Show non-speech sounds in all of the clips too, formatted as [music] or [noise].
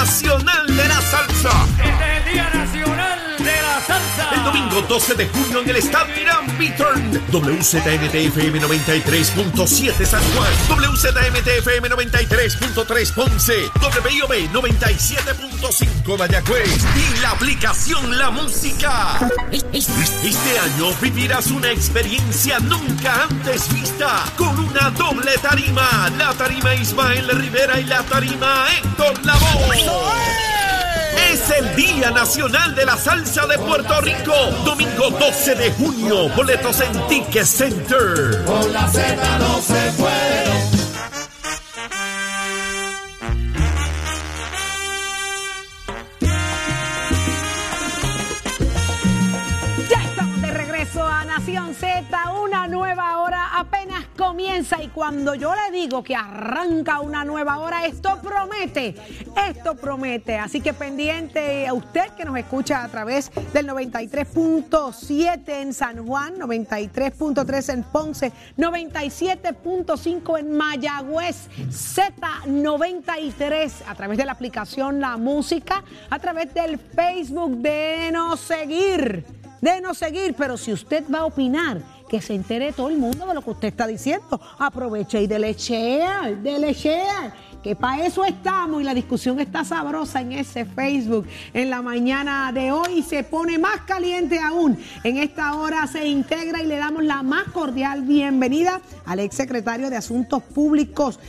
Nacional de la Salsa. Este es el Día Nacional. Domingo 12 de junio en el Estadio Irán Beaturn. WZMTFM 93.7 San Juan. WZMTFM 93.3 Ponce. WIOB 97.5 Mayagüez. Y la aplicación La Música. Este año vivirás una experiencia nunca antes vista. Con una doble tarima. La tarima Ismael Rivera y la tarima Héctor Lavoe. Es el Día Nacional de la Salsa de Puerto Rico. Domingo 12 de junio. Boletos en Ticket Center. Con la Z no se puede. Ya estamos de regreso a Nación Z, apenas comienza y cuando yo le digo que arranca una nueva hora, esto promete, esto promete. Así que pendiente a usted que nos escucha a través del 93.7 en San Juan, 93.3 en Ponce, 97.5 en Mayagüez, Z93 a través de la aplicación La Música, a través del Facebook de No Seguir de no seguir, pero si usted va a opinar, que se entere todo el mundo de lo que usted está diciendo. Aproveche y dele share, dele share. Que para eso estamos y la discusión está sabrosa en ese Facebook. En la mañana de hoy se pone más caliente aún. En esta hora se integra y le damos la más cordial bienvenida al ex secretario de Asuntos Públicos.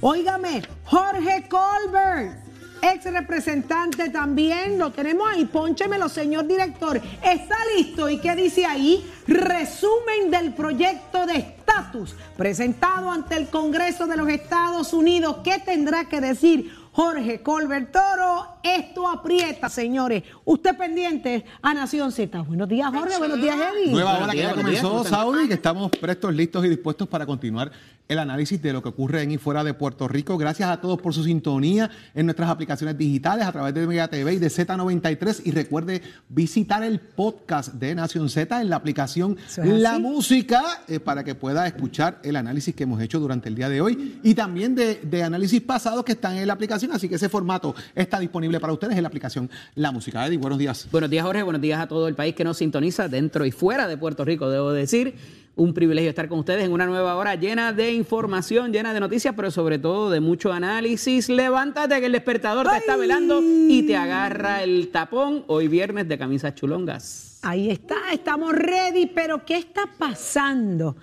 Óigame, Jorge Colbert ex representante también, lo tenemos ahí, pónchemelo, señor director. ¿Está listo? ¿Y qué dice ahí? Resumen del proyecto de estatus presentado ante el Congreso de los Estados Unidos. ¿Qué tendrá que decir Jorge Colbert Toro? Esto aprieta, señores. Usted pendiente a Nación Z. Buenos días, Jorge. Buenos días, Eddie. Nueva hora que ya comenzó, Saudi, que estamos prestos, listos y dispuestos para continuar el análisis de lo que ocurre en y fuera de Puerto Rico. Gracias a todos por su sintonía en nuestras aplicaciones digitales a través de Mega TV y de Z93. Y recuerde visitar el podcast de Nación Z en la aplicación es La. Música eh, para que pueda escuchar el análisis que hemos hecho durante el día de hoy y también de, de análisis pasados que están en la aplicación. Así que ese formato está disponible para ustedes en la aplicación La Música. Eddie, buenos días. Buenos días, Jorge. Buenos días a todo el país que nos sintoniza dentro y fuera de Puerto Rico, debo decir. Un privilegio estar con ustedes en una nueva hora llena de información, llena de noticias, pero sobre todo de mucho análisis. Levántate que el despertador te está velando y te agarra el tapón. Hoy viernes de camisas chulongas. Ahí está, estamos ready, pero ¿qué está pasando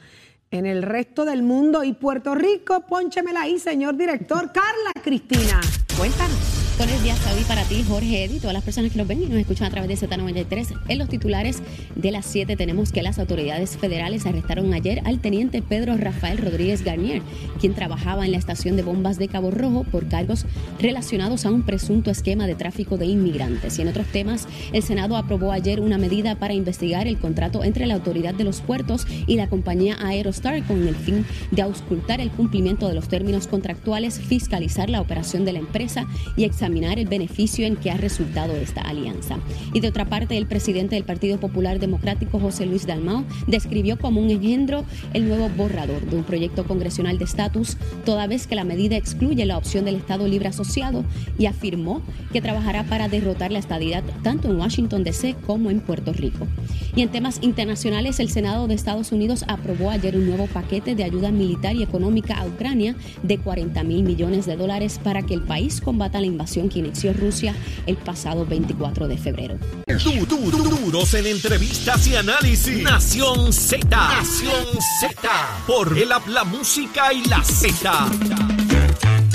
en el resto del mundo y Puerto Rico? Pónchemela ahí, señor director. Carla Cristina, cuéntanos. Buenos días, Saudi, para ti, Jorge Eddy, todas las personas que nos ven y nos escuchan a través de Z93. En los titulares de las 7 tenemos que las autoridades federales arrestaron ayer al teniente Pedro Rafael Rodríguez Garnier, quien trabajaba en la estación de bombas de Cabo Rojo por cargos relacionados a un presunto esquema de tráfico de inmigrantes. Y en otros temas, el Senado aprobó ayer una medida para investigar el contrato entre la Autoridad de los Puertos y la compañía Aerostar con el fin de auscultar el cumplimiento de los términos contractuales, fiscalizar la operación de la empresa y examinar el beneficio en que ha resultado esta alianza. Y de otra parte, el presidente del Partido Popular Democrático, José Luis Dalmau, describió como un engendro el nuevo borrador de un proyecto congresional de estatus, toda vez que la medida excluye la opción del Estado Libre Asociado y afirmó que trabajará para derrotar la estadidad tanto en Washington DC como en Puerto Rico. Y en temas internacionales, el Senado de Estados Unidos aprobó ayer un nuevo paquete de ayuda militar y económica a Ucrania de 40 mil millones de dólares para que el país combata la invasión que inició Rusia el pasado 24 de febrero. Du- du- du- duros en entrevistas y análisis. Nación Z. Nación Z. Por el la música y la Z.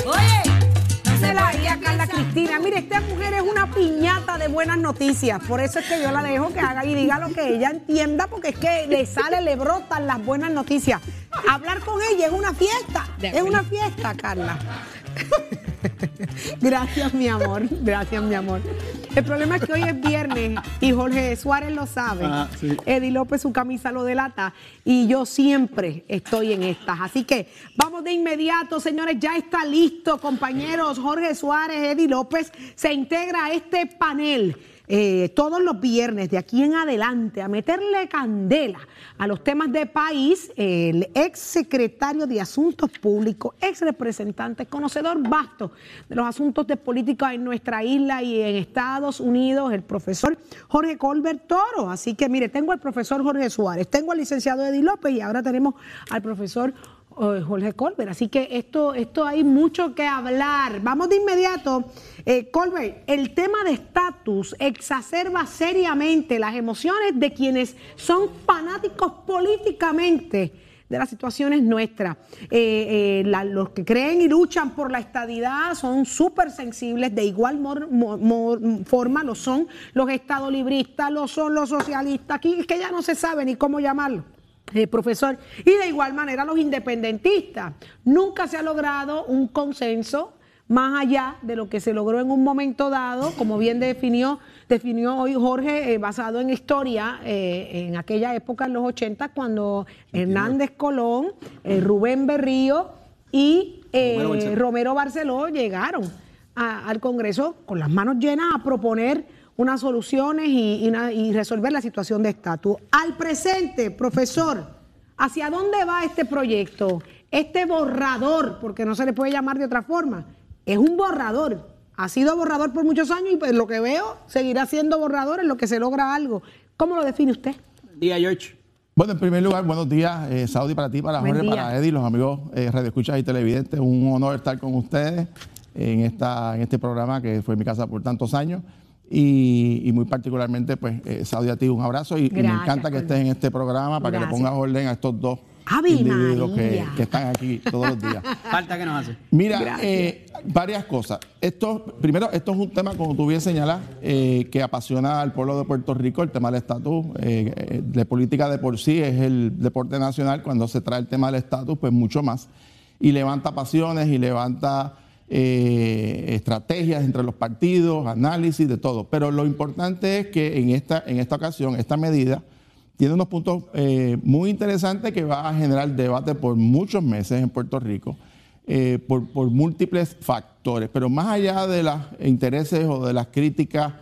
Oye, no se la haría Carla Cristina. Mire, esta mujer es una piñata de buenas noticias. Por eso es que yo la dejo que haga y diga lo que ella entienda, porque es que le sale, le brotan las buenas noticias. Hablar con ella es una fiesta. Es una fiesta, Carla. [laughs] Gracias, mi amor. Gracias, mi amor. El problema es que hoy es viernes y Jorge Suárez lo sabe. Ah, sí. Eddie López, su camisa lo delata. Y yo siempre estoy en estas. Así que vamos de inmediato, señores. Ya está listo, compañeros. Jorge Suárez, Eddie López se integra a este panel. Eh, todos los viernes de aquí en adelante a meterle candela a los temas de país, el ex secretario de Asuntos Públicos, ex representante, conocedor vasto de los asuntos de política en nuestra isla y en Estados Unidos, el profesor Jorge Colbert Toro. Así que mire, tengo al profesor Jorge Suárez, tengo al licenciado Eddie López y ahora tenemos al profesor Jorge Colbert. Así que esto, esto hay mucho que hablar. Vamos de inmediato. Eh, Colbert, el tema de estatus exacerba seriamente las emociones de quienes son fanáticos políticamente de las situaciones nuestras. Eh, los que creen y luchan por la estadidad son súper sensibles, de igual forma lo son los estadolibristas, lo son los socialistas, aquí es que ya no se sabe ni cómo llamarlo. Eh, profesor. Y de igual manera los independentistas. Nunca se ha logrado un consenso más allá de lo que se logró en un momento dado, como bien definió, definió hoy Jorge, eh, basado en historia, eh, en aquella época, en los 80, cuando Hernández Colón, Rubén Berrío y Romero Barceló, llegaron al Congreso con las manos llenas a proponer unas soluciones y, resolver la situación de estatus. Al presente, profesor, ¿hacia dónde va este proyecto? Este borrador, porque no se le puede llamar de otra forma, es un borrador. Ha sido borrador por muchos años y pues lo que veo seguirá siendo borrador en lo que se logra algo. ¿Cómo lo define usted? Día, George. Bueno, en primer lugar, buenos días, eh, Saudi, para ti, para Jorge, para Eddie, los amigos eh, radioescuchas y televidentes. Un honor estar con ustedes en, esta, en este programa que fue mi casa por tantos años. Y, muy particularmente, pues, eh, Saudi, a ti un abrazo y, me encanta que estés en este programa para que le pongas orden a estos dos individuos que, están aquí todos los días. [laughs] Falta que nos hace. Mira, eh, varias cosas. Esto, primero, esto es un tema, como tú bien señalas, eh, que apasiona al pueblo de Puerto Rico, el tema del estatus. de política de por sí es el deporte nacional. Cuando se trae el tema del estatus, pues mucho más. Y levanta pasiones y levanta eh, estrategias entre los partidos, análisis de todo. Pero lo importante es que en esta, en esta ocasión, esta medida tiene unos puntos eh, muy interesantes que va a generar debate por muchos meses en Puerto Rico, eh, por, múltiples factores. Pero más allá de los intereses o de las críticas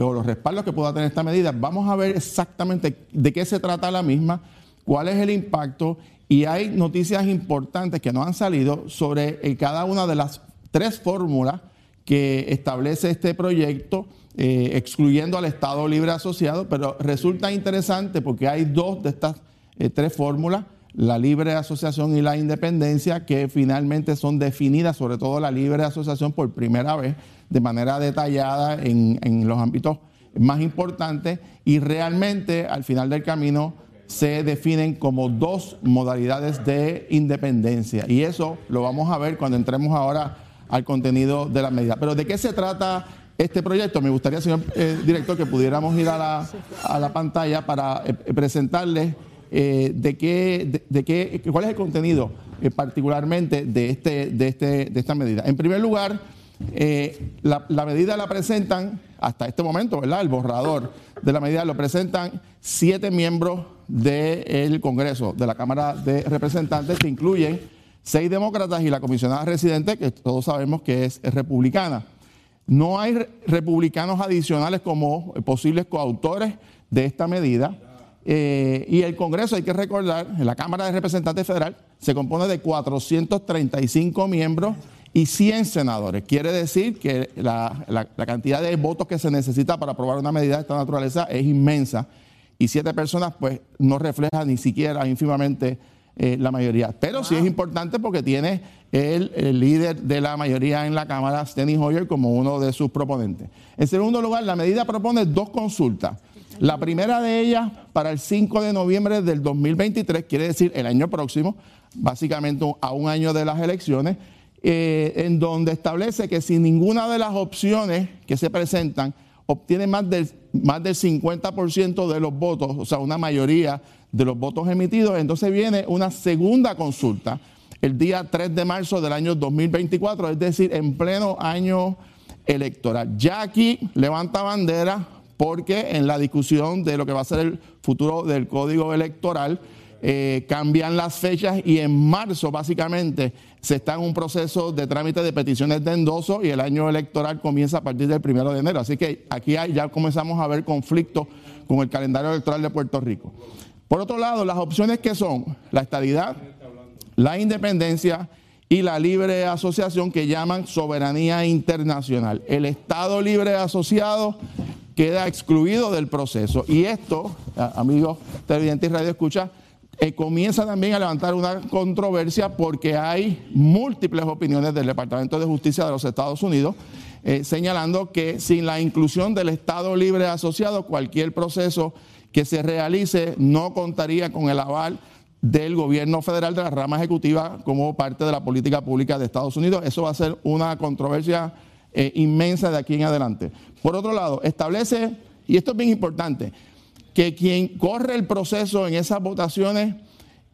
o los respaldos que pueda tener esta medida, vamos a ver exactamente de qué se trata la misma, cuál es el impacto y hay noticias importantes que no han salido sobre eh, cada una de las tres fórmulas que establece este proyecto, eh, excluyendo al Estado Libre Asociado, pero resulta interesante porque hay dos de estas eh, tres fórmulas, la libre asociación y la independencia, que finalmente son definidas, sobre todo la libre asociación por primera vez, de manera detallada en, en los ámbitos más importantes y realmente al final del camino se definen como dos modalidades de independencia. Y eso lo vamos a ver cuando entremos ahora al contenido de la medida. Pero ¿de qué se trata este proyecto? Me gustaría, señor eh, director, que pudiéramos ir a la, pantalla para eh, presentarles eh, de, qué, de, qué, cuál es el contenido particularmente de, este, de, este, de esta medida. En primer lugar, la medida la presentan hasta este momento, ¿verdad? El borrador de la medida lo presentan siete miembros del Congreso, de la Cámara de Representantes, que incluyen seis demócratas y la comisionada residente, que todos sabemos que es, republicana. No hay republicanos adicionales como posibles coautores de esta medida. Eh, y el Congreso, hay que recordar, la Cámara de Representantes Federal se compone de 435 miembros y 100 senadores. Quiere decir que la, la cantidad de votos que se necesita para aprobar una medida de esta naturaleza es inmensa y siete personas pues no refleja ni siquiera ínfimamente eh, la mayoría. Pero sí es importante porque tiene el, líder de la mayoría en la Cámara, Steny Hoyer, como uno de sus proponentes. En segundo lugar, la medida propone dos consultas. La primera de ellas para el 5 de noviembre del 2023, quiere decir el año próximo, básicamente a un año de las elecciones, eh, en donde establece que si ninguna de las opciones que se presentan obtiene más del, más del 50% de los votos, o sea, una mayoría de los votos emitidos, entonces viene una segunda consulta el día 3 de marzo del año 2024, es decir, en pleno año electoral. Ya aquí levanta bandera porque en la discusión de lo que va a ser el futuro del código electoral, eh, cambian las fechas y en marzo básicamente se está en un proceso de trámite de peticiones de endoso y el año electoral comienza a partir del primero de enero. Así que aquí ya comenzamos a ver conflictos con el calendario electoral de Puerto Rico. Por otro lado, las opciones que son la estabilidad, la independencia y la libre asociación que llaman soberanía internacional. El Estado libre asociado queda excluido del proceso y esto, amigos televidentes y radio escucha, eh, comienza también a levantar una controversia porque hay múltiples opiniones del Departamento de Justicia de los Estados Unidos eh, señalando que sin la inclusión del Estado libre asociado, cualquier proceso que se realice no contaría con el aval del gobierno federal de la rama ejecutiva como parte de la política pública de Estados Unidos. Eso va a ser una controversia eh, inmensa de aquí en adelante. Por otro lado, establece, y esto es bien importante, que quien corre el proceso en esas votaciones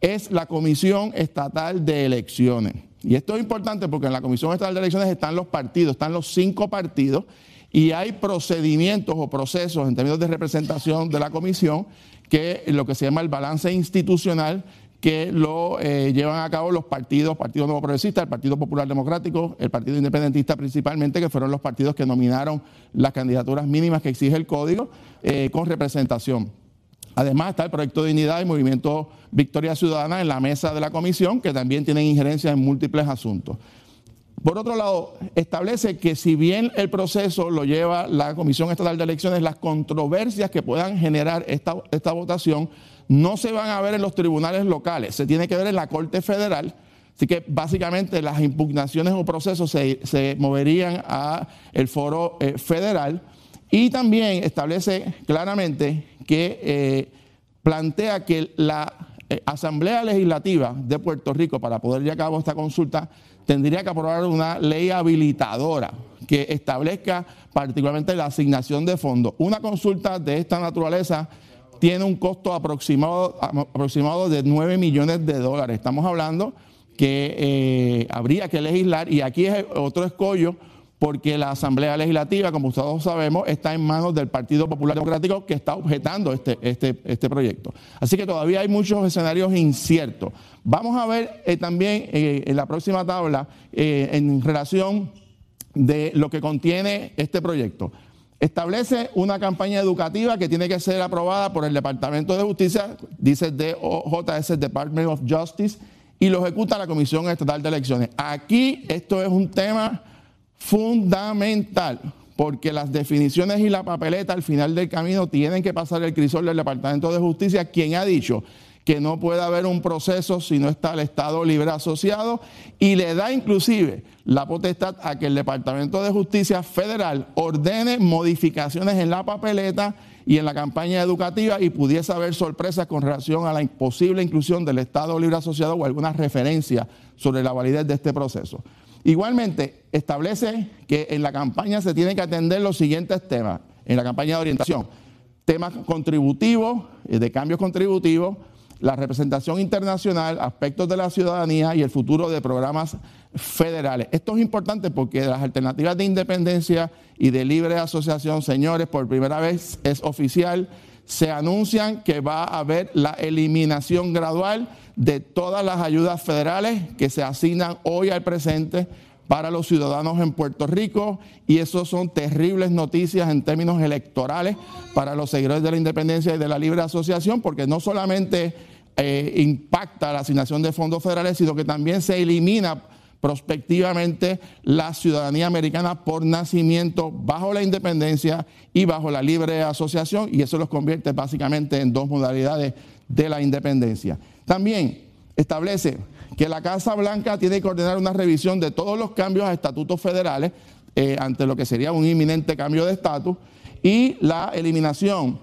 es la Comisión Estatal de Elecciones. Y esto es importante porque en la Comisión Estatal de Elecciones están los partidos, están los cinco partidos, y hay procedimientos o procesos en términos de representación de la comisión que lo que se llama el balance institucional que lo eh, llevan a cabo los partidos, Partido Nuevo Progresista, el Partido Popular Democrático, el Partido Independentista principalmente, que fueron los partidos que nominaron las candidaturas mínimas que exige el código eh, con representación. Además está el Proyecto de Dignidad y Movimiento Victoria Ciudadana en la mesa de la comisión, que también tienen injerencia en múltiples asuntos. Por otro lado, establece que si bien el proceso lo lleva la Comisión Estatal de Elecciones, las controversias que puedan generar esta, esta votación no se van a ver en los tribunales locales, se tiene que ver en la Corte Federal. Así que básicamente las impugnaciones o procesos se, moverían a el foro eh, federal y también establece claramente que eh, plantea que la eh, Asamblea Legislativa de Puerto Rico, para poder llevar a cabo esta consulta, tendría que aprobar una ley habilitadora que establezca particularmente la asignación de fondos. Una consulta de esta naturaleza tiene un costo aproximado, aproximado de 9 millones de dólares. Estamos hablando que eh, habría que legislar y aquí es otro escollo porque la Asamblea Legislativa, como todos sabemos, está en manos del Partido Popular Democrático que está objetando este, este, este proyecto. Así que todavía hay muchos escenarios inciertos. Vamos a ver eh, también eh, en la próxima tabla en relación de lo que contiene este proyecto. Establece una campaña educativa que tiene que ser aprobada por el Departamento de Justicia, dice DOJS, Department of Justice, y lo ejecuta la Comisión Estatal de Elecciones. Aquí esto es un tema fundamental, porque las definiciones y la papeleta al final del camino tienen que pasar el crisol del Departamento de Justicia, quien ha dicho que no puede haber un proceso si no está el Estado libre asociado y le da inclusive la potestad a que el Departamento de Justicia Federal ordene modificaciones en la papeleta y en la campaña educativa y pudiese haber sorpresas con relación a la imposible inclusión del Estado libre asociado o alguna referencia sobre la validez de este proceso. Igualmente, establece que en la campaña se tienen que atender los siguientes temas, en la campaña de orientación, temas contributivos, eh, de cambios contributivos, la representación internacional, aspectos de la ciudadanía y el futuro de programas federales. Esto es importante porque las alternativas de independencia y de libre asociación, señores, por primera vez es oficial, se anuncian que va a haber la eliminación gradual de todas las ayudas federales que se asignan hoy al presente para los ciudadanos en Puerto Rico y eso son terribles noticias en términos electorales para los seguidores de la independencia y de la libre asociación porque no solamente eh, impacta la asignación de fondos federales, sino que también se elimina prospectivamente la ciudadanía americana por nacimiento bajo la independencia y bajo la libre asociación, y eso los convierte básicamente en dos modalidades de la independencia. También establece que la Casa Blanca tiene que ordenar una revisión de todos los cambios a estatutos federales eh, ante lo que sería un inminente cambio de estatus y la eliminación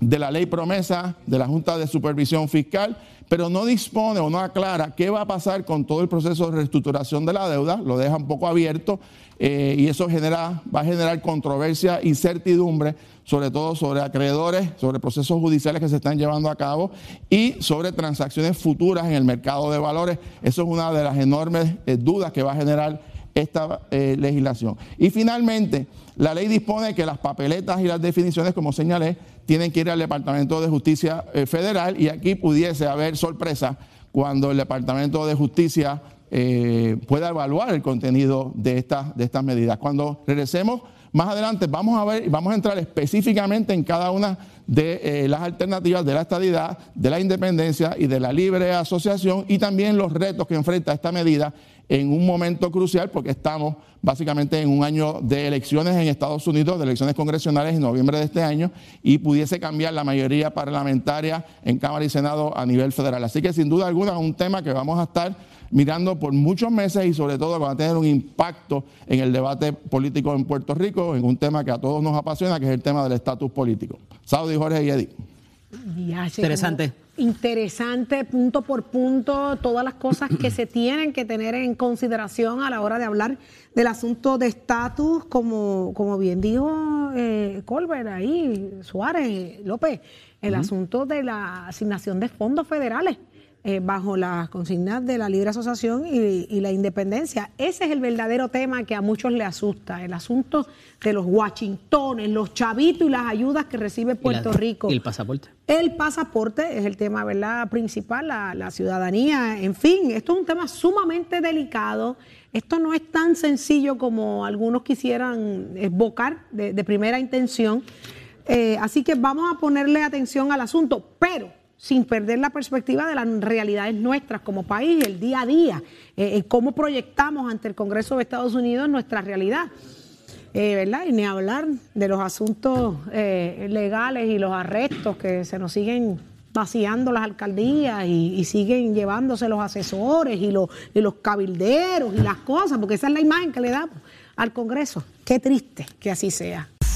de la ley promesa de la Junta de Supervisión Fiscal, pero no dispone o no aclara qué va a pasar con todo el proceso de reestructuración de la deuda, lo deja un poco abierto eh, y eso genera, va a generar controversia, incertidumbre, sobre todo sobre acreedores, sobre procesos judiciales que se están llevando a cabo y sobre transacciones futuras en el mercado de valores. Eso es una de las enormes eh, dudas que va a generar esta eh, legislación. Y finalmente, la ley dispone que las papeletas y las definiciones, como señalé, tienen que ir al Departamento de Justicia eh, Federal y aquí pudiese haber sorpresa cuando el Departamento de Justicia eh, pueda evaluar el contenido de estas, de estas medidas. Cuando regresemos más adelante vamos a ver, vamos a entrar específicamente en cada una de las alternativas de la estadidad, de la independencia y de la libre asociación y también los retos que enfrenta esta medida en un momento crucial porque estamos básicamente en un año de elecciones en Estados Unidos, de elecciones congresionales en noviembre de este año y pudiese cambiar la mayoría parlamentaria en Cámara y Senado a nivel federal. Así que sin duda alguna es un tema que vamos a estar mirando por muchos meses y sobre todo va a tener un impacto en el debate político en Puerto Rico, en un tema que a todos nos apasiona, que es el tema del estatus político. Saudi, Jorge y Eddie. Interesante. Interesante, punto por punto, todas las cosas que se tienen que tener en consideración a la hora de hablar del asunto de estatus, como, como bien dijo eh, Colbert ahí, Suárez, López, el asunto de la asignación de fondos federales. Eh, bajo las consignas de la libre asociación y, la independencia. Ese es el verdadero tema que a muchos le asusta, el asunto de los Washingtones, los chavitos y las ayudas que recibe Puerto Rico. ¿Y el pasaporte? El pasaporte es el tema ¿verdad? principal, la, ciudadanía, en fin, esto es un tema sumamente delicado. Esto no es tan sencillo como algunos quisieran esbocar de, primera intención. Eh, así que vamos a ponerle atención al asunto, pero sin perder la perspectiva de las realidades nuestras como país, el día a día, eh, cómo proyectamos ante el Congreso de Estados Unidos nuestra realidad. Eh, ¿verdad? Y ni hablar de los asuntos eh, legales y los arrestos que se nos siguen vaciando las alcaldías y, siguen llevándose los asesores y los cabilderos y las cosas, porque esa es la imagen que le damos al Congreso. Qué triste que así sea.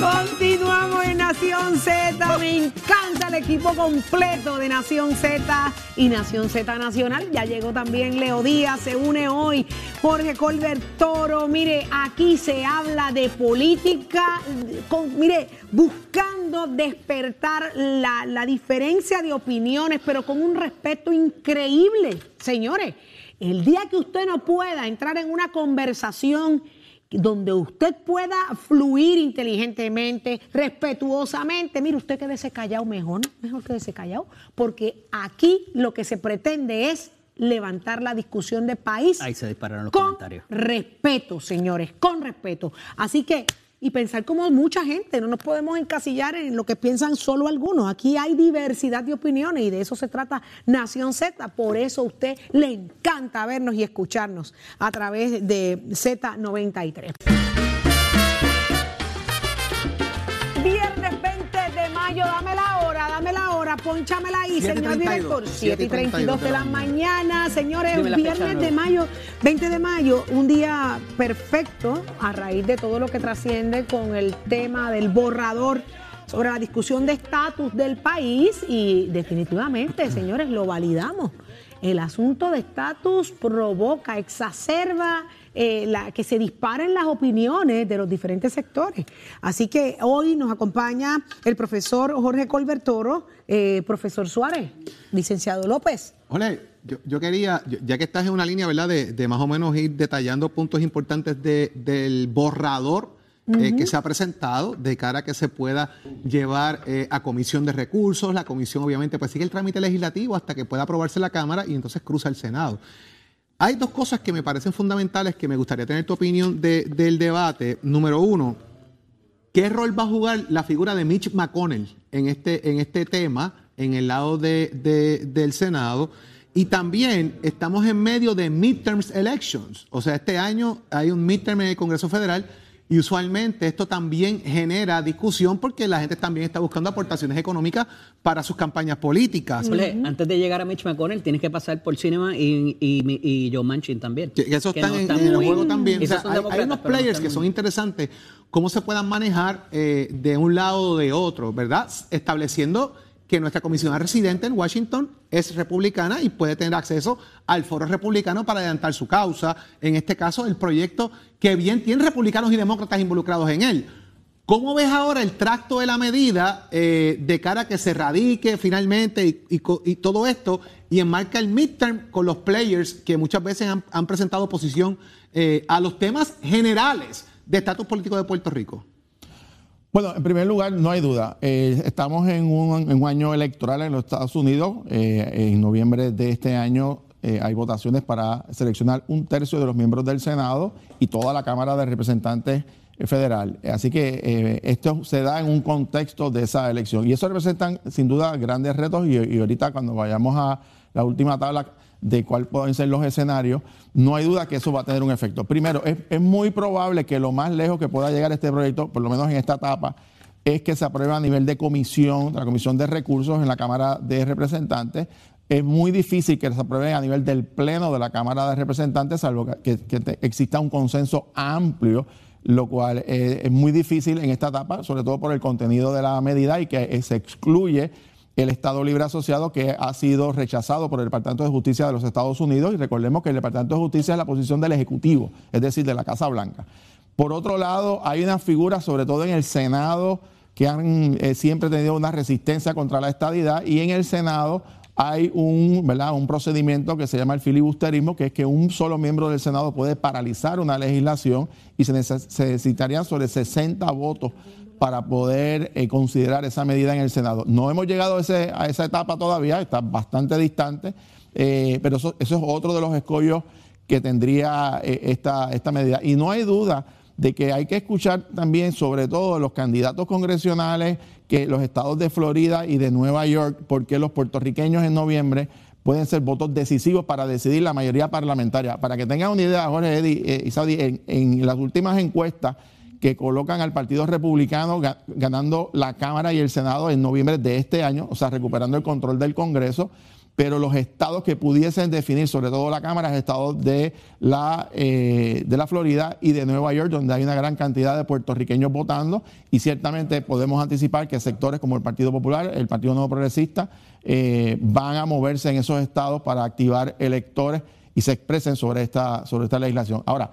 Continuamos en Nación Z. Me encanta el equipo completo de Nación Z y Nación Z Nacional. Ya llegó también Leo Díaz, se une hoy Jorge Colbert Toro. Mire, aquí se habla de política, mire, buscando despertar la diferencia de opiniones, pero con un respeto increíble. Señores, el día que usted no pueda entrar en una conversación donde usted pueda fluir inteligentemente, respetuosamente. Mire, usted quédese callado mejor, mejor quédese callado, porque aquí lo que se pretende es levantar la discusión de país. Ahí se dispararon los con comentarios. Respeto, señores, con respeto. Así que y pensar como mucha gente. No nos podemos encasillar en lo que piensan solo algunos. Aquí hay diversidad de opiniones y de eso se trata Nación Z. Por eso a usted le encanta vernos y escucharnos a través de Z93. Viernes 20 de mayo, dame la hora, dame la ponchamela ahí, señor director. 7 y 32 de la mañana, señores, viernes de mayo, 20 de mayo, un día perfecto a raíz de todo lo que trasciende con el tema del borrador sobre la discusión de estatus del país y definitivamente, señores, lo validamos. El asunto de estatus provoca, exacerba eh, la, que se disparen las opiniones de los diferentes sectores. Así que hoy nos acompaña el profesor Jorge Colbertoro, eh, profesor Suárez, licenciado López. Hola, yo, quería, ya que estás en una línea, ¿verdad?, de, más o menos ir detallando puntos importantes del borrador eh, que se ha presentado de cara a que se pueda llevar a comisión de recursos. La comisión obviamente pues sigue el trámite legislativo hasta que pueda aprobarse la Cámara y entonces cruza el Senado. Hay dos cosas que me parecen fundamentales que me gustaría tener tu opinión del debate. Número uno, ¿qué rol va a jugar la figura de Mitch McConnell en este, en este tema, en el lado del Senado? Y también estamos en medio de midterms elections. O sea, este año hay un midterm en el Congreso Federal Y usualmente esto también genera discusión porque la gente también está buscando aportaciones económicas para sus campañas políticas. Antes de llegar a Mitch McConnell, tienes que pasar por Cinema y, y, y Joe Manchin también. Que, eso están en, el juego también. hay, unos players que son interesantes, cómo se puedan manejar eh, de un lado o de otro, ¿verdad? Estableciendo que nuestra comisionada residente en Washington es republicana y puede tener acceso al foro republicano para adelantar su causa. En este caso, el proyecto que bien tiene republicanos y demócratas involucrados en él. ¿Cómo ves ahora el tracto de la medida eh, de cara a que se radique finalmente y, todo esto y enmarca el midterm con los players que muchas veces han, presentado oposición eh, a los temas generales de estatus político de Puerto Rico? Bueno, en primer lugar, no hay duda. Eh, estamos en un, año electoral en los Estados Unidos. Eh, en noviembre de este año eh, hay votaciones para seleccionar un tercio de los miembros del Senado y toda la Cámara de Representantes Federal. Así que esto se da en un contexto de esa elección. Y eso representan, sin duda, grandes retos. y ahorita, cuando vayamos a la última tabla de cuál pueden ser los escenarios, no hay duda que eso va a tener un efecto. Primero, es, muy probable que lo más lejos que pueda llegar este proyecto, por lo menos en esta etapa, es que se apruebe a nivel de comisión, de la Comisión de Recursos en la Cámara de Representantes. Es muy difícil que se apruebe a nivel del Pleno de la Cámara de Representantes, salvo que, exista un consenso amplio, lo cual eh, es muy difícil en esta etapa, sobre todo por el contenido de la medida y que se excluye el Estado Libre Asociado que ha sido rechazado por el Departamento de Justicia de los Estados Unidos y recordemos que el Departamento de Justicia es la posición del Ejecutivo, es decir, de la Casa Blanca. Por otro lado, hay unas figuras, sobre todo en el Senado, que han eh, siempre tenido una resistencia contra la estadidad y en el Senado hay un, ¿verdad? un procedimiento que se llama el filibusterismo, que es que un solo miembro del Senado puede paralizar una legislación y se, necesitarían sobre 60 votos para poder eh, considerar esa medida en el Senado. No hemos llegado a, esa etapa todavía, está bastante distante, eh, pero eso, es otro de los escollos que tendría eh, esta, medida. Y no hay duda de que hay que escuchar también, sobre todo los candidatos congresionales, que los estados de Florida y de Nueva York, porque los puertorriqueños en noviembre pueden ser votos decisivos para decidir la mayoría parlamentaria. Para que tengan una idea, Jorge Eddy, y Saudi, en las últimas encuestas, que colocan al Partido Republicano ganando la Cámara y el Senado en noviembre de este año, o sea, recuperando el control del Congreso, pero los estados que pudiesen definir, sobre todo la Cámara, es estados de la, eh, de la Florida y de Nueva York, donde hay una gran cantidad de puertorriqueños votando, y ciertamente podemos anticipar que sectores como el Partido Popular, el Partido Nuevo Progresista, eh, van a moverse en esos estados para activar electores y se expresen sobre esta, sobre esta legislación. Ahora,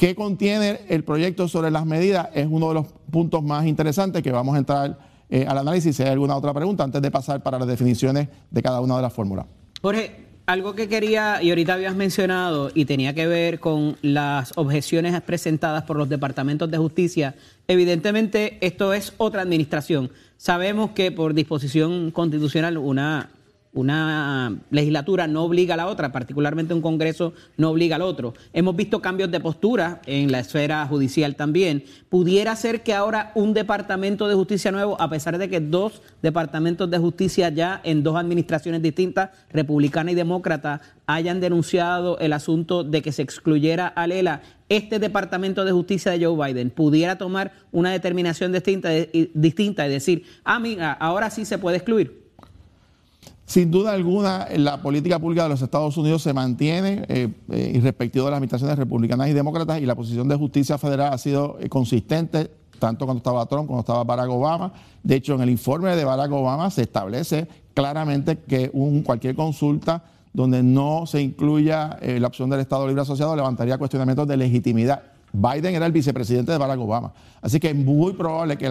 ¿Qué contiene el proyecto sobre las medidas? Es uno de los puntos más interesantes que vamos a entrar eh, al análisis. Si hay alguna otra pregunta, antes de pasar para las definiciones de cada una de las fórmulas. Jorge, algo que quería, y ahorita habías mencionado, y tenía que ver con las objeciones presentadas por los departamentos de justicia. Evidentemente, esto es otra administración. Sabemos que por disposición constitucional, una una legislatura no obliga a la otra, particularmente un Congreso no obliga al otro. Hemos visto cambios de postura en la esfera judicial también. ¿Pudiera ser que ahora un departamento de justicia nuevo, a pesar de que dos departamentos de justicia ya en dos administraciones distintas, republicana y demócrata, hayan denunciado el asunto de que se excluyera a Lela, este departamento de justicia de Joe Biden pudiera tomar una determinación distinta, distinta y decir, ah, mira, ahora sí se puede excluir? Sin duda alguna, la política pública de los Estados Unidos se mantiene eh, eh, respectivo de las administraciones republicanas y demócratas y la posición de justicia federal ha sido eh, consistente tanto cuando estaba Trump, como estaba Barack Obama. De hecho, en el informe de Barack Obama se establece claramente que un, cualquier consulta donde no se incluya la opción del Estado Libre Asociado levantaría cuestionamientos de legitimidad. Biden era el vicepresidente de Barack Obama. Así que es muy probable que,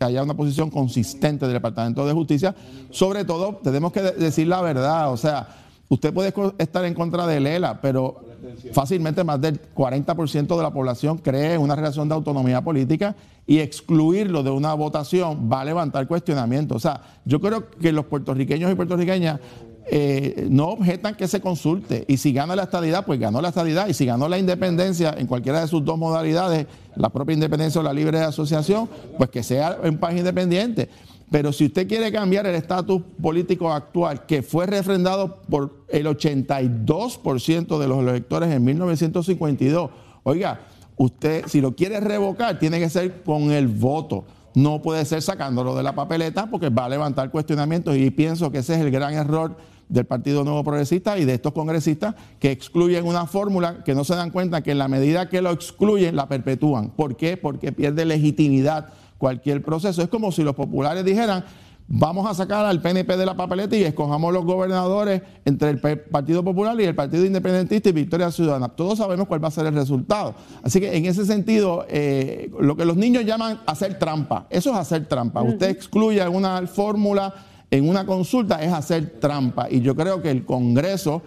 haya una posición consistente del Departamento de Justicia. Sobre todo, tenemos que decir la verdad. O sea, usted puede estar en contra de Lela, pero fácilmente más del 40% de la población cree en una relación de autonomía política y excluirlo de una votación va a levantar cuestionamiento. O sea, yo creo que los puertorriqueños y puertorriqueñas eh, no objetan que se consulte. Y si gana la estadidad, pues ganó la estadidad. Y si ganó la independencia en cualquiera de sus dos modalidades, la propia independencia o la libre asociación, pues que sea en paz independiente. Pero si usted quiere cambiar el estatus político actual, que fue refrendado por el 82% de los electores en 1952, oiga, usted, si lo quiere revocar, tiene que ser con el voto. No puede ser sacándolo de la papeleta porque va a levantar cuestionamientos y pienso que ese es el gran error del Partido Nuevo Progresista y de estos congresistas que excluyen una fórmula que no se dan cuenta que en la medida que lo excluyen la perpetúan. ¿Por qué? Porque pierde legitimidad cualquier proceso. Es como si los populares dijeran, vamos a sacar al PNP de la papeleta y escojamos los gobernadores entre el Partido Popular y el Partido Independentista y Victoria Ciudadana. Todos sabemos cuál va a ser el resultado. Así que en ese sentido, eh, lo que los niños llaman hacer trampa, eso es hacer trampa. Usted excluye alguna fórmula en una consulta, es hacer trampa. Y yo creo que el Congreso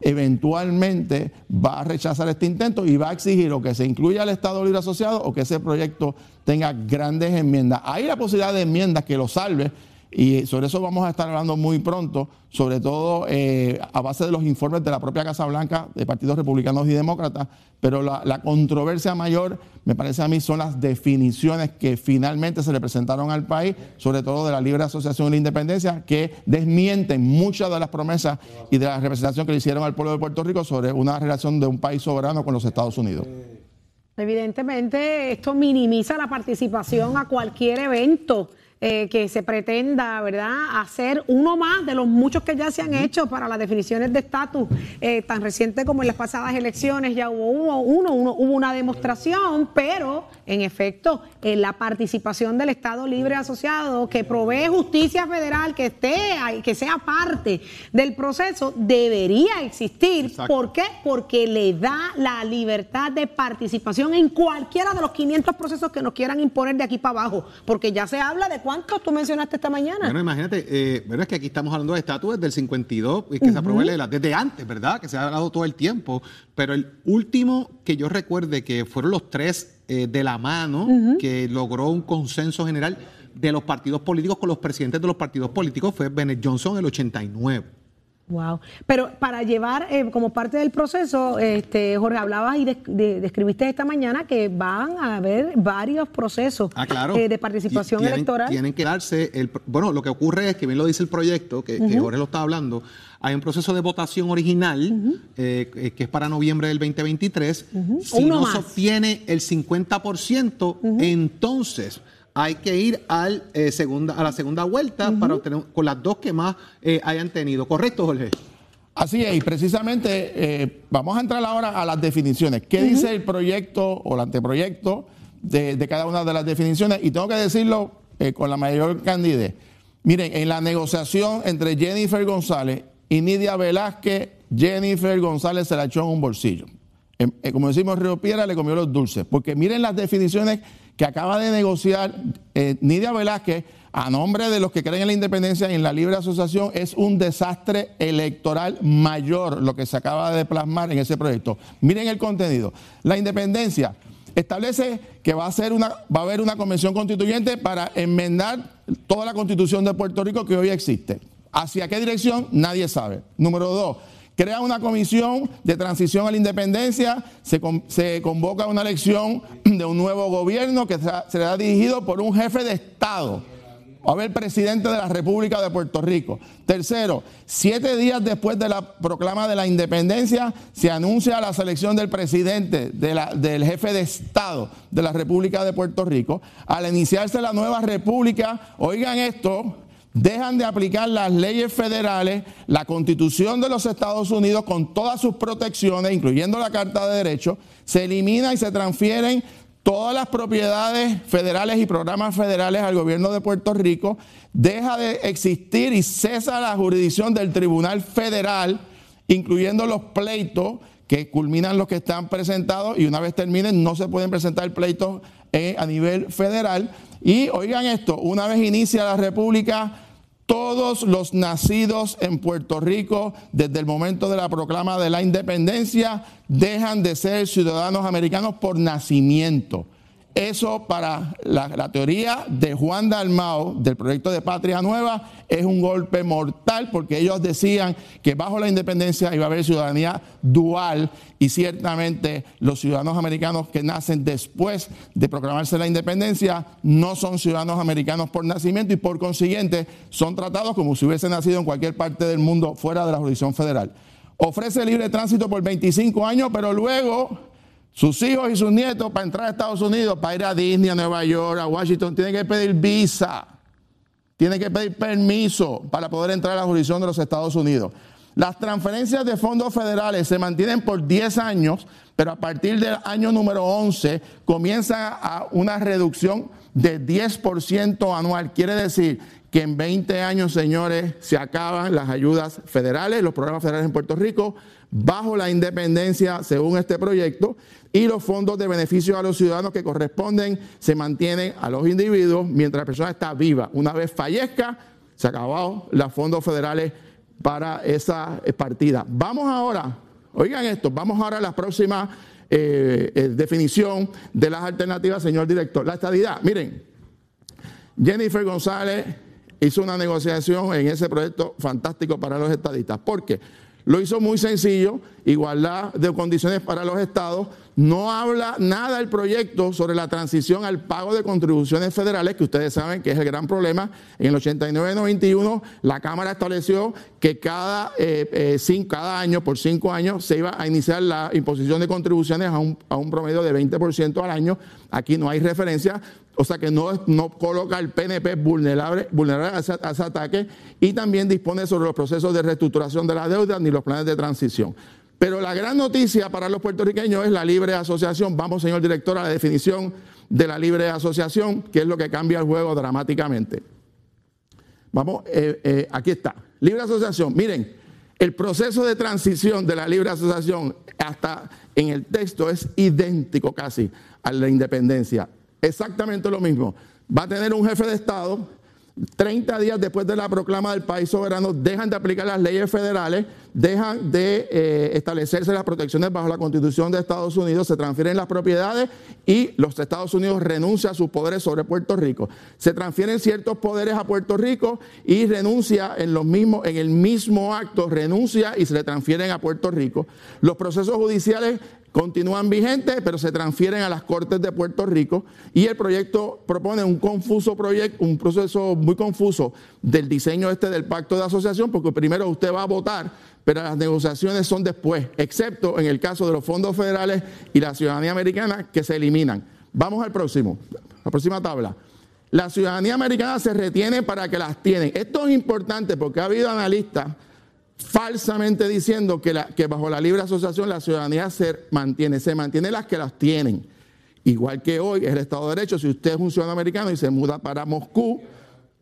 eventualmente va a rechazar este intento y va a exigir o que se incluya al Estado Libre Asociado o que ese proyecto tenga grandes enmiendas. Hay la posibilidad de enmiendas que lo salve, y sobre eso vamos a estar hablando muy pronto, sobre todo eh, a base de los informes de la propia Casa Blanca, de partidos republicanos y demócratas, pero la, controversia mayor, me parece a mí, son las definiciones que finalmente se le presentaron al país, sobre todo de la Libre Asociación y la Independencia, que desmienten muchas de las promesas y de la representación que le hicieron al pueblo de Puerto Rico sobre una relación de un país soberano con los Estados Unidos. Evidentemente, esto minimiza la participación a cualquier evento eh, que se pretenda, ¿verdad?, hacer uno más de los muchos que ya se han hecho para las definiciones de estatus, eh, tan reciente como en las pasadas elecciones, ya hubo uno, uno, hubo una demostración, pero en efecto, en la participación del Estado Libre Asociado, que provee justicia federal, que esté, que sea parte del proceso, debería existir. ¿Por qué? Porque le da la libertad de participación en cualquiera de los 500 procesos que nos quieran imponer de aquí para abajo, porque ya se habla de ¿Cuántos tú mencionaste esta mañana? Bueno, imagínate, eh, bueno, es que aquí estamos hablando de estatus del 52, y que se aprobó desde antes, ¿verdad? Que se ha hablado todo el tiempo, pero el último que yo recuerde que fueron los tres eh, de la mano que logró un consenso general de los partidos políticos con los presidentes de los partidos políticos fue Bennett Johnson en el 89. Wow. Pero para llevar eh, como parte del proceso, este, Jorge, hablabas y describiste esta mañana que van a haber varios procesos ah, eh, de participación electoral. Tienen que darse, el, bueno, lo que ocurre es que bien lo dice el proyecto, que, Jorge lo está hablando, hay un proceso de votación original eh, que es para noviembre del 2023. Si no se obtiene el 50%, entonces hay que ir al, eh, segunda, a la segunda vuelta para obtener con las dos que más eh, hayan tenido. ¿Correcto, Jorge? Así es, y precisamente eh, vamos a entrar ahora a las definiciones. ¿Qué dice el proyecto o el anteproyecto de, cada una de las definiciones? Y tengo que decirlo con la mayor candidez. Miren, en la negociación entre Jennifer González y Nidia Velázquez, Jennifer González se la echó en un bolsillo. Como decimos, Río Piedra le comió los dulces, porque miren las definiciones que acaba de negociar eh, Nidia Velázquez a nombre de los que creen en la independencia y en la libre asociación, es un desastre electoral mayor lo que se acaba de plasmar en ese proyecto. Miren el contenido. La independencia establece que va a, ser una, va a haber una convención constituyente para enmendar toda la constitución de Puerto Rico que hoy existe. ¿Hacia qué dirección? Nadie sabe. Número dos crea una comisión de transición a la independencia, se, convoca una elección de un nuevo gobierno que será, dirigido por un jefe de Estado. Va a haber presidente de la República de Puerto Rico. Tercero, siete días después de la proclama de la independencia, se anuncia la selección del presidente, del jefe de Estado de la República de Puerto Rico. Al iniciarse la nueva república, oigan esto, dejan de aplicar las leyes federales, la constitución de los Estados Unidos con todas sus protecciones, incluyendo la Carta de Derechos, se elimina y se transfieren todas las propiedades federales y programas federales al gobierno de Puerto Rico, deja de existir y cesa la jurisdicción del Tribunal Federal, incluyendo los pleitos que culminan los que están presentados y una vez terminen no se pueden presentar pleitos eh, a nivel federal. Y oigan esto, una vez inicia la República, todos los nacidos en Puerto Rico desde el momento de la proclama de la independencia dejan de ser ciudadanos americanos por nacimiento. Eso para la, teoría de Juan Dalmao del proyecto de Patria Nueva es un golpe mortal porque ellos decían que bajo la independencia iba a haber ciudadanía dual y ciertamente los ciudadanos americanos que nacen después de proclamarse la independencia no son ciudadanos americanos por nacimiento y por consiguiente son tratados como si hubiesen nacido en cualquier parte del mundo fuera de la jurisdicción federal. Ofrece libre tránsito por 25 años, pero luego sus hijos y sus nietos para entrar a Estados Unidos, para ir a Disney, a Nueva York, a Washington, tienen que pedir visa, tienen que pedir permiso para poder entrar a la jurisdicción de los Estados Unidos. Las transferencias de fondos federales se mantienen por 10 años, pero a partir del año número 11 comienza a una reducción de 10% anual. Quiere decir que en 20 años, señores, se acaban las ayudas federales, los programas federales en Puerto Rico, bajo la independencia, según este proyecto, y los fondos de beneficio a los ciudadanos que corresponden se mantienen a los individuos mientras la persona está viva. Una vez fallezca, se acabaron los fondos federales para esa eh, partida. Vamos ahora, oigan esto, vamos ahora a la próxima eh, eh, definición de las alternativas, señor director. La estadidad, miren, Jennifer González hizo una negociación en ese proyecto fantástico para los estadistas. ¿Por qué? Lo hizo muy sencillo, igualdad de condiciones para los estados. No habla nada el proyecto sobre la transición al pago de contribuciones federales, que ustedes saben que es el gran problema. En el 89-91 la Cámara estableció que cada, eh, eh, cada año, por cinco años, se iba a iniciar la imposición de contribuciones a un, a un promedio de 20% al año. Aquí no hay referencia, o sea que no, no coloca el PNP vulnerable, vulnerable a, ese, ataque y también dispone sobre los procesos de reestructuración de la deuda ni los planes de transición. Pero la gran noticia para los puertorriqueños es la libre asociación. Vamos, señor director, a la definición de la libre asociación, que es lo que cambia el juego dramáticamente. Vamos, eh, eh, aquí está. Libre asociación. Miren, el proceso de transición de la libre asociación hasta en el texto es idéntico casi a la independencia. Exactamente lo mismo. Va a tener un jefe de Estado 30 días después de la proclama del país soberano, dejan de aplicar las leyes federales, dejan de eh, establecerse las protecciones bajo la Constitución de Estados Unidos, se transfieren las propiedades y los Estados Unidos renuncia a sus poderes sobre Puerto Rico. Se transfieren ciertos poderes a Puerto Rico y renuncia en, los mismos, en el mismo acto, renuncia y se le transfieren a Puerto Rico. Los procesos judiciales continúan vigentes, pero se transfieren a las Cortes de Puerto Rico y el proyecto propone un confuso proyecto, un proceso muy confuso del diseño este del pacto de asociación, porque primero usted va a votar, pero las negociaciones son después, excepto en el caso de los fondos federales y la ciudadanía americana que se eliminan. Vamos al próximo, la próxima tabla. La ciudadanía americana se retiene para que las tienen. Esto es importante porque ha habido analistas falsamente diciendo que, bajo la libre asociación la ciudadanía se mantiene, se mantiene las que las tienen. Igual que hoy el Estado de Derecho, si usted es un ciudadano americano y se muda para Moscú,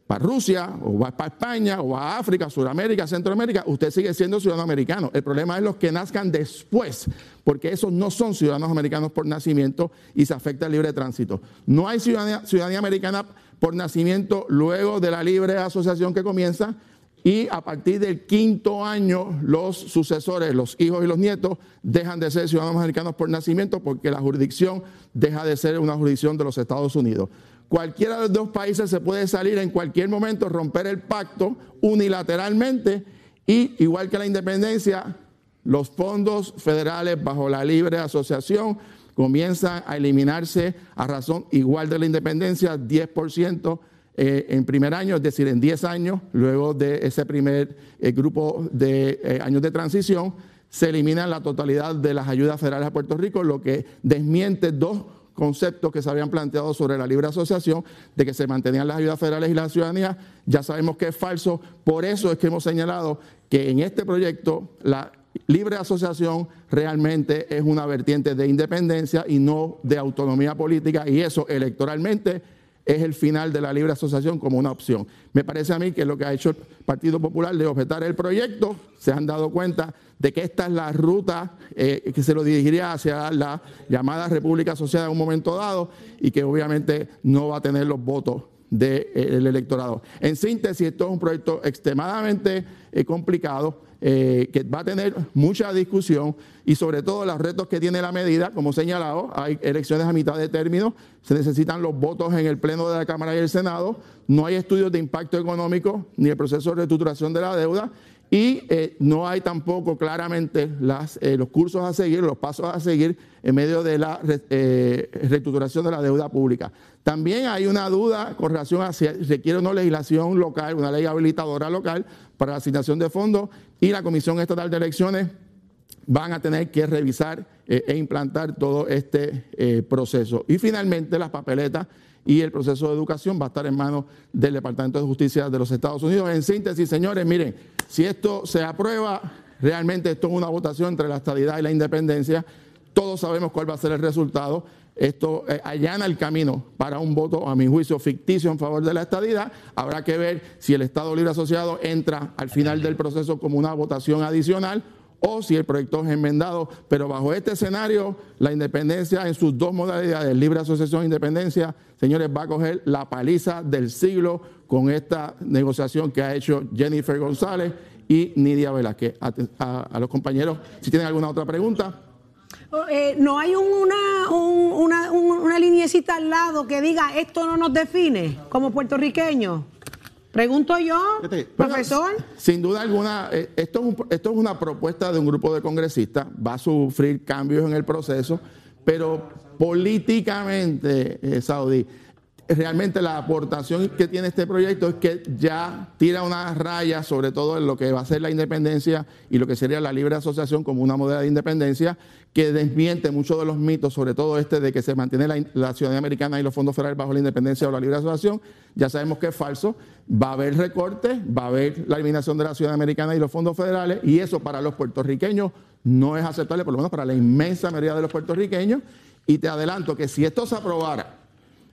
para Rusia, o va para España, o va a África, Sudamérica, Centroamérica, usted sigue siendo ciudadano americano. El problema es los que nazcan después, porque esos no son ciudadanos americanos por nacimiento y se afecta el libre tránsito. No hay ciudadanía, ciudadanía americana por nacimiento luego de la libre asociación que comienza, y a partir del quinto año los sucesores, los hijos y los nietos, dejan de ser ciudadanos americanos por nacimiento porque la jurisdicción deja de ser una jurisdicción de los Estados Unidos. Cualquiera de los dos países se puede salir en cualquier momento, romper el pacto unilateralmente y, igual que la independencia, los fondos federales bajo la libre asociación comienzan a eliminarse a razón igual de la independencia, 10% eh, en primer año, es decir, en 10 años, luego de ese primer eh, grupo de eh, años de transición, se elimina la totalidad de las ayudas federales a Puerto Rico, lo que desmiente dos conceptos que se habían planteado sobre la libre asociación, de que se mantenían las ayudas federales y la ciudadanía, ya sabemos que es falso, por eso es que hemos señalado que en este proyecto la libre asociación realmente es una vertiente de independencia y no de autonomía política, y eso electoralmente es el final de la libre asociación como una opción. Me parece a mí que lo que ha hecho el Partido Popular de objetar el proyecto, se han dado cuenta de que esta es la ruta eh, que se lo dirigiría hacia la llamada República Asociada en un momento dado y que obviamente no va a tener los votos del electorado. En síntesis, esto es un proyecto extremadamente eh, complicado eh, que va a tener mucha discusión y sobre todo los retos que tiene la medida, como señalado, hay elecciones a mitad de término, se necesitan los votos en el Pleno de la Cámara y el Senado, no hay estudios de impacto económico ni el proceso de reestructuración de la deuda y eh, no hay tampoco claramente eh, los cursos a seguir, los pasos a seguir en medio de la reestructuración de la deuda pública. También hay una duda con relación a si requiere una legislación local, una ley habilitadora local para la asignación de fondos y la Comisión Estatal de Elecciones van a tener que revisar eh, e implantar todo este eh, proceso. Y finalmente las papeletas y el proceso de educación va a estar en manos del Departamento de Justicia de los Estados Unidos. En síntesis, señores, miren, si esto se aprueba, realmente esto es una votación entre la estadidad y la independencia. Todos sabemos cuál va a ser el resultado. Esto eh, allana el camino para un voto, a mi juicio, ficticio en favor de la estadidad. Habrá que ver si el Estado Libre Asociado entra al final del proceso como una votación adicional o si el proyecto es enmendado. Pero bajo este escenario, la independencia en sus dos modalidades, libre asociación e independencia, señores, va a coger la paliza del siglo con esta negociación que ha hecho Jennifer González y Nidia Velázquez. A, los compañeros, si tienen alguna otra pregunta. Oh, eh, no hay una, liniecita al lado que diga esto no nos define como puertorriqueños. Pregunto yo, profesor. sin duda alguna, eh, esto es, esto es una propuesta de un grupo de congresistas, va a sufrir cambios en el proceso, pero políticamente, eh, Saudí, realmente la aportación que tiene este proyecto es que ya tira una raya sobre todo en lo que va a ser la independencia y lo que sería la libre asociación como una modelo de independencia que desmiente muchos de los mitos, sobre todo este de que se mantiene la, ciudadanía americana y los fondos federales bajo la independencia o la libre asociación. Ya sabemos que es falso. Va a haber recortes, va a haber la eliminación de la ciudadanía americana y los fondos federales y eso para los puertorriqueños no es aceptable, por lo menos para la inmensa mayoría de los puertorriqueños. Y te adelanto que si esto se aprobara,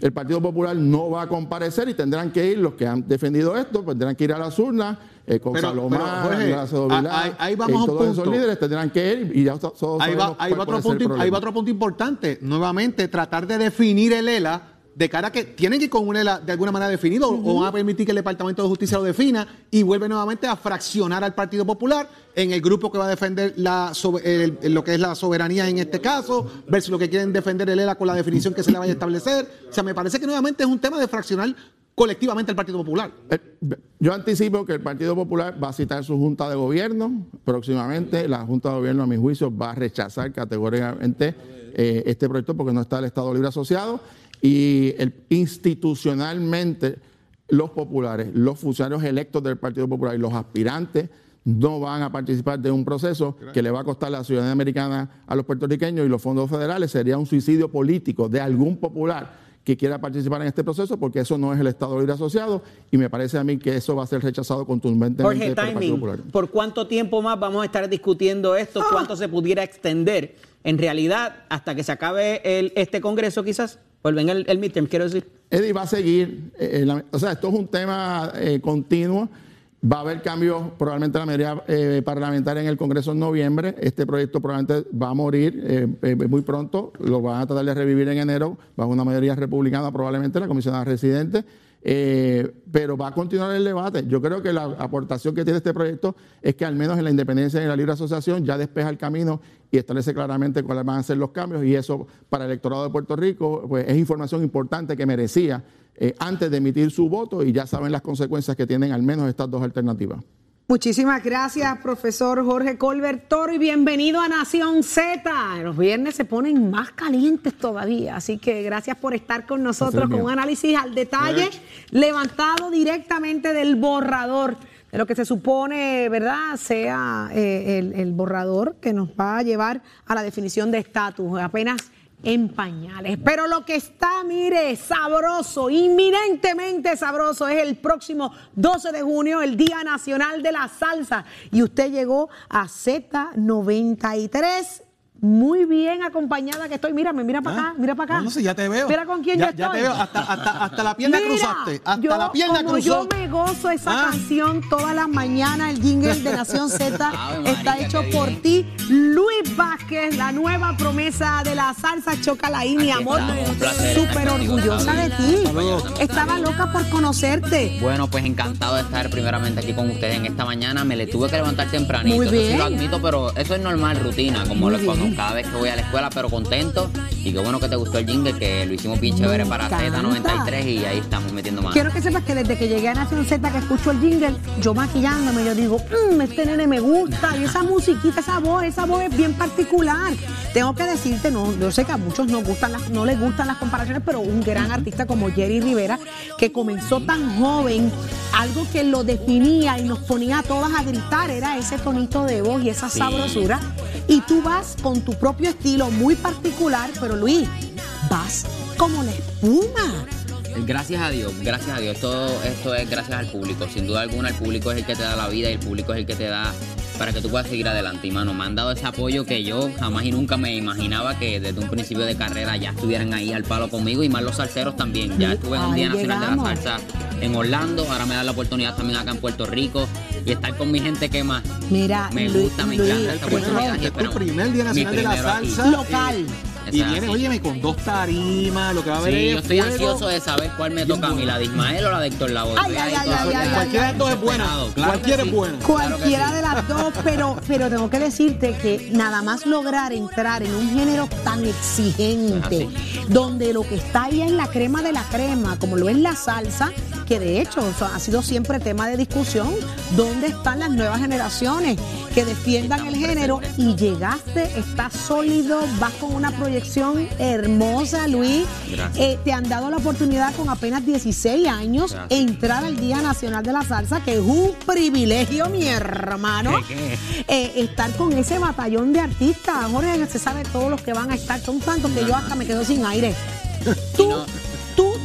el Partido Popular no va a comparecer y tendrán que ir los que han defendido esto, pues tendrán que ir a las urnas eh, con pero, Salomar, ahí, vamos todos esos líderes tendrán que ir y ya todos ahí va, ahí va otro punto, ahí va otro punto importante, nuevamente tratar de definir el ELA de cara a que tienen que ir con un ELA de alguna manera definido o van a permitir que el Departamento de Justicia lo defina y vuelve nuevamente a fraccionar al Partido Popular en el grupo que va a defender la, lo que es la soberanía en este caso, versus lo que quieren defender el ELA con la definición que se le vaya a establecer. O sea, me parece que nuevamente es un tema de fraccionar colectivamente el Partido Popular. Eh, yo anticipo que el Partido Popular va a citar su Junta de Gobierno próximamente. La Junta de Gobierno, a mi juicio, va a rechazar categóricamente eh, este proyecto porque no está el Estado Libre Asociado y el, institucionalmente los populares, los funcionarios electos del Partido Popular y los aspirantes no van a participar de un proceso que le va a costar la ciudadanía americana a los puertorriqueños y los fondos federales. Sería un suicidio político de algún popular que quiera participar en este proceso, porque eso no es el Estado Libre Asociado, y me parece a mí que eso va a ser rechazado contundentemente por el Partido Popular. ¿Por cuánto tiempo más vamos a estar discutiendo esto? Ah. ¿Cuánto se pudiera extender? En realidad, hasta que se acabe el, este Congreso, quizás. Vuelven el, el midterm, quiero decir. Eddie va a seguir, eh, eh, o sea, esto es un tema eh, continuo. Va a haber cambios probablemente la mayoría parlamentaria en el Congreso en noviembre. Este proyecto probablemente va a morir muy pronto. Lo van a tratar de revivir en enero bajo una mayoría republicana probablemente, la comisionada residente. Eh, pero va a continuar el debate. Yo creo que la aportación que tiene este proyecto es que al menos en la independencia y en la libre asociación ya despeja el camino y establece claramente cuáles van a ser los cambios y eso para el electorado de Puerto Rico pues, es información importante que merecía eh, antes de emitir su voto y ya saben las consecuencias que tienen al menos estas dos alternativas. Muchísimas gracias, profesor Jorge Colbert Toro, y bienvenido a Nación Z. Los viernes se ponen más calientes todavía, así que gracias por estar con nosotros con un análisis al detalle, levantado directamente del borrador de lo que se supone, ¿verdad?, sea eh, el, el borrador que nos va a llevar a la definición de estatus. Apenas en pañales. Pero lo que está, mire, sabroso, inminentemente sabroso, es el próximo 12 de junio, el Día Nacional de la Salsa. Y usted llegó a Z93 muy bien acompañada que estoy. Mírame, mira para ah, acá, mira para acá. No, sé, ya te veo. Mira con quién ya, yo estoy. Ya te veo, hasta, hasta, hasta la pierna cruzaste. Hasta la pierna como Yo me gozo esa ah. canción todas las mañanas. El jingle de Nación Z [laughs] está hecho por ti. Luis Vázquez, la nueva promesa de la salsa Chocalaí, mi amor. Súper orgullosa de ti. Estaba loca por conocerte. Bueno, pues encantado de estar primeramente aquí con ustedes en esta mañana. Me le tuve que levantar tempranito. Muy bien. Eso sí lo admito, pero eso es normal, rutina, como lo conozco cada vez que voy a la escuela, pero contento. Y qué bueno que te gustó el jingle, que lo hicimos bien chévere para Z93 y ahí estamos metiendo más. Quiero que sepas que desde que llegué a Nación Z, que escucho el jingle, yo maquillándome, yo digo, mmm, este nene me gusta. Y esa musiquita, esa voz, esa voz es bien particular. Tengo que decirte, no, yo sé que a muchos no, gustan las, no les gustan las comparaciones, pero un gran artista como Jerry Rivera, que comenzó tan joven, algo que lo definía y nos ponía a todas a gritar, era ese tonito de voz y esa sabrosura Y tú vas con tu propio estilo muy particular, pero Luis, vas como la espuma. Gracias a Dios, gracias a Dios. Todo esto es gracias al público. Sin duda alguna, el público es el que te da la vida y el público es el que te da para que tú puedas seguir adelante. Y mano, me han dado ese apoyo que yo jamás y nunca me imaginaba que desde un principio de carrera ya estuvieran ahí al palo conmigo y más los salseros también. Ya estuve en un Día Nacional de la Salsa en Orlando, ahora me da la oportunidad también acá en Puerto Rico y estar con mi gente que más Mira, me Luis- gusta, me Luis, encanta esta primero, oportunidad. tu primer Día Nacional de la aquí. Salsa. Local. Y viene, así. óyeme, con dos tarimas, lo que va a haber Sí, yo es estoy fuego. ansioso de saber cuál me toca a mí, la de Ismael o la de Héctor Lavoe. Cualquiera de dos es buena. Claro Cualquiera sí. es buena. Cualquiera Claro de las dos, pero, pero tengo que decirte que nada más lograr entrar en un género tan exigente, donde lo que está ahí es la crema de la crema, como lo es la salsa, que de hecho ha sido siempre tema de discusión, ¿dónde están las nuevas generaciones que defiendan el género? Y llegaste, estás sólido, vas con una proyección hermosa, Luis. Eh, te han dado la oportunidad con apenas 16 años Gracias. entrar al Día Nacional de la Salsa, que es un privilegio, mi hermano, eh, estar con ese batallón de artistas. Jorge, se sabe todos los que van a estar, son tantos que yo hasta me quedo sin aire. Tú, no- tú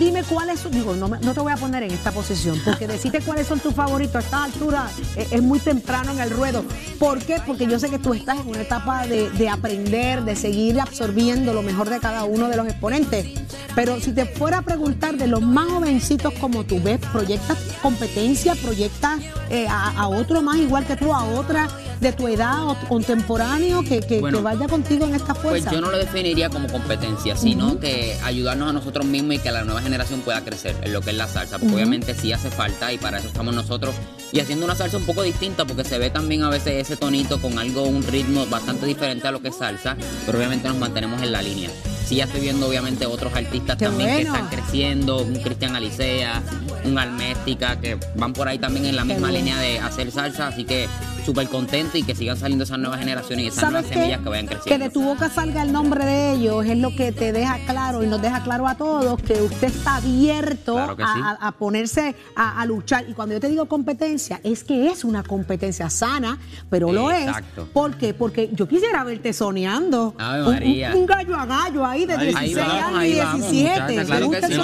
dime cuáles son, digo, no, te voy a poner en esta posición, porque decirte cuáles son tus favoritos a esta altura eh, es muy temprano en el ruedo. ¿Por qué? Porque yo sé que tú estás en una etapa de, de aprender, de seguir absorbiendo lo mejor de cada uno de los exponentes. Pero si te fuera a preguntar de los más jovencitos como tú ves, ¿proyectas competencia? ¿Proyectas eh, a, a otro más igual que tú, a otra de tu edad o contemporáneo que, que- Bueno, que vaya contigo en esta Pues fuerza? yo no lo definiría como competencia, sino que ayudarnos a nosotros mismos y que la nueva generación pueda crecer en lo que es la salsa, porque obviamente sí hace falta y para eso estamos nosotros y haciendo una salsa un poco distinta porque se ve también a veces ese tonito con algo, un ritmo bastante diferente a lo que es salsa, pero obviamente nos mantenemos en la línea. Sí, ya estoy viendo obviamente otros artistas Qué también que están creciendo, un Cristian Alicea, un Alméstica, que van por ahí también en la Qué misma bien. línea de hacer salsa, así que súper contento y que sigan saliendo esas nuevas generaciones y esas ¿Sabes nuevas qué? semillas que vayan Que creciendo. de tu boca salga el nombre de ellos es lo que te deja claro y nos deja claro a todos que usted está abierto Claro que a, sí. a- a ponerse a, a luchar. Y cuando yo te digo competencia, es que es una competencia sana, pero lo Exacto. es. ¿Por qué? Porque yo quisiera verte soñando. Ave Un- María. Un, un gallo a gallo ahí de Ahí 16 Ahí vamos, años ahí y vamos, 17. muchacha, ¿Te claro que gusta sí.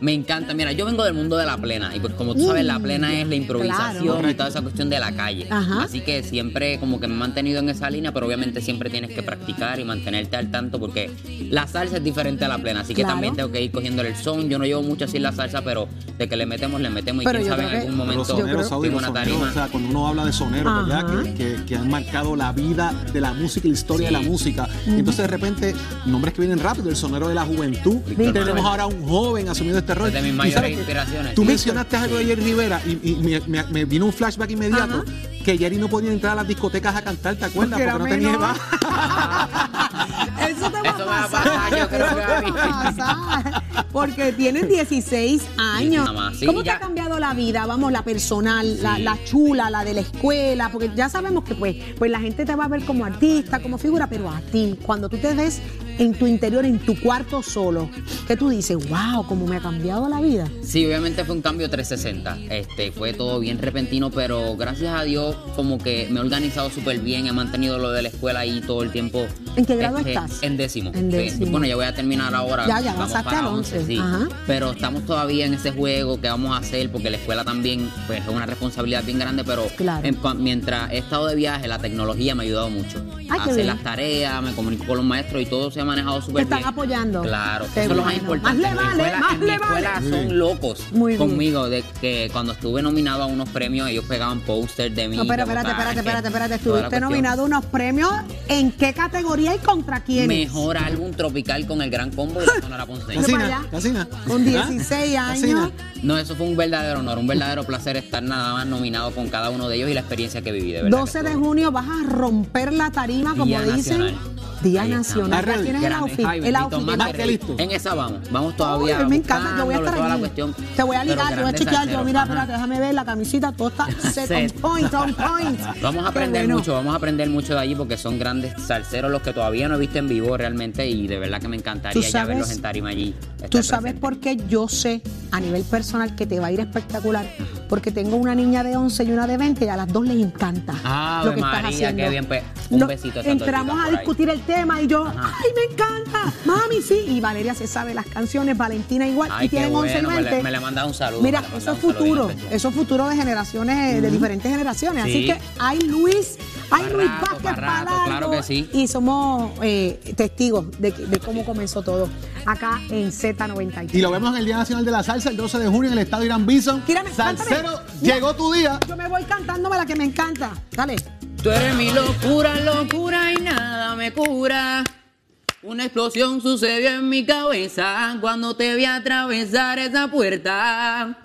Me encanta. Mira, yo vengo del mundo de la plena y pues como tú sabes, la plena es la improvisación Claro. y toda esa cuestión de la calle. Ajá. Así que siempre como que me he mantenido en esa línea, pero obviamente siempre tienes que practicar y mantenerte al tanto porque la salsa es diferente a la plena. Así que Claro. también tengo que ir cogiéndole el son. Yo no llevo mucho así la salsa, pero de que le metemos, le metemos y Pero quién sabe en algún momento soneros, Saudi, una soneros, o sea, cuando uno habla de soneros, Ajá. ¿verdad? Que, que- que han marcado la vida de la música y la historia Sí. de la música. Entonces de repente, nombres que vienen rápido, el sonero de la juventud. Víctor Tenemos Manuel. ahora un joven asumiendo este Es de mis mayores inspiraciones. Tú mencionaste algo de Jerry Rivera y, y me, me- me vino un flashback inmediato que Jerry no podía entrar a las discotecas a cantar, ¿te acuerdas? Porque Porque, no tenía edad. Eso te va Eso va a pasar. yo creo que a mí. Eso te va a pasar, Porque tienes 16 [laughs] años. Nada más, sí, ¿Cómo te ya. ha cambiado la vida? Vamos, la personal, la chula, la de la escuela. Porque ya sabemos que pues, pues la gente te va a ver como artista, como figura, pero a ti, cuando tú te ves en tu interior, en tu cuarto solo, que tú dices, wow, cómo me ha cambiado la vida. Sí, obviamente fue un cambio 360. Este, fue todo bien repentino, pero gracias a Dios como que me he organizado súper bien, he mantenido lo de la escuela ahí todo el tiempo. ¿En qué grado Este, estás? En décimo. En Sí, décimo. Bueno, ya voy a terminar ahora. Ya, ya, vamos para al 11, sí. ajá. Pero estamos todavía en ese juego que vamos a hacer porque la escuela también pues, es una responsabilidad bien grande, pero Claro. en cua- mientras he estado de viaje, la tecnología me ha ayudado mucho. Ay, a hacer bien. las tareas, me comunico con los maestros y todo se ha manejado Te súper bien. están apoyando. Claro, Qué eso es lo más importante. Más le vale, escuela- más en mi le vale. escuela son locos Muy bien. conmigo de que cuando estuve nominado a unos premios ellos pegaban póster de mí. No, pero espérate, espérate, espérate, espérate. Estuviste nominado a unos premios. ¿En qué categoría y contra quién? Mejor álbum tropical con el gran combo de la Sonora Ponceña. Casina. Casina. Con ¿Ah? 16 años. Casina. No, eso fue un verdadero honor, un verdadero placer estar nada más nominado con cada uno de ellos y la experiencia que viví, de verdad. 12 que de junio vas a romper la tarima, como Día dicen. Nacional. Día Ahí Nacional. Ya tienes el outfit. ay, el outfit. más Más que que listo. En esa vamos, vamos todavía. Ay, me encanta, yo voy a estar allí. cuestión. Te voy a ligar, te voy a chequear. Yo, mira, espérate, déjame ver la camisita. Todo está [laughs] set, Set. on point, on point. [laughs] Vamos a aprender bueno. mucho, vamos a aprender mucho de allí porque son grandes salseros los que todavía no he visto en vivo realmente y de verdad que me encantaría ya verlos en tarima allí. Tú sabes presente. por qué yo sé a nivel personal que te va a ir espectacular. porque tengo una niña de 11 y una de 20 y a las dos les encanta Ave lo que estás María, haciendo. qué bien, pues, un No, besito Entramos a ahí. discutir el tema y yo, Ajá. ¡ay, me encanta! Mami, sí. Y Valeria se sabe las canciones, Valentina igual, Ay, y tienen 11 bueno, y me le- 20. me le manda un saludo, Mira, eso es futuro, eso es futuro de generaciones, eh, de diferentes generaciones. Así Sí. que hay Luis, hay Luis rato, Vázquez pa' rato, para claro que sí. Y somos eh, testigos de, de cómo comenzó todo acá en Z93. Y lo vemos en el Día Nacional de la Salsa, el 12 de junio, en el estadio Irán Bison. Tírame, Salsero, cántame. Llegó tu día. Yo me voy cantándome la que me encanta. Dale. Tú eres mi locura, locura y nada me cura. Una explosión sucedió en mi cabeza cuando te vi atravesar esa puerta.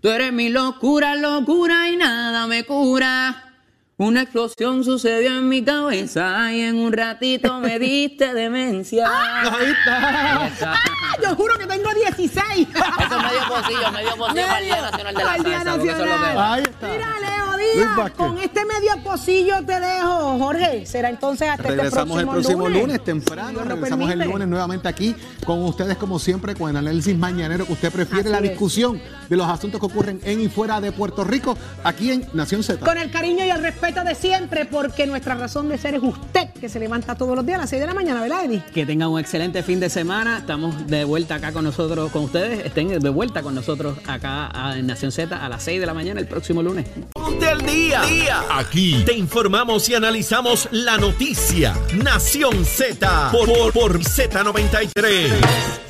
Tú eres mi locura, locura y nada me cura. Una explosión sucedió en mi cabeza y en un ratito me diste demencia. [laughs] Ahí está. Yo juro que tengo 16. [laughs] Eso es medio pocillo, medio pocillo para el Día Nacional de la Al Día Salsa, porque eso es lo que Nacional. va. Ahí está. Mira, Leo Luis Díaz, Vázquez. con este medio pocillo te dejo, Jorge. Será entonces hasta Regresamos este el próximo lunes, temprano. Dios lo Regresamos el permite. lunes nuevamente aquí con ustedes, como siempre, con el análisis mañanero que usted prefiere, Así la es. discusión de los asuntos que ocurren en y fuera de Puerto Rico, aquí en Nación Z. Con el cariño y el respeto de siempre, porque nuestra razón de ser es usted, que se levanta todos los días a las 6 de la mañana, ¿verdad, Eddie? Que tengan un excelente fin de semana. Estamos de vuelta acá con nosotros, con ustedes. Estén de vuelta con nosotros acá en Nación Z a las 6 de la mañana el próximo lunes. Ponte al día. Aquí te informamos y analizamos la noticia. Nación Z por, por, por Z93.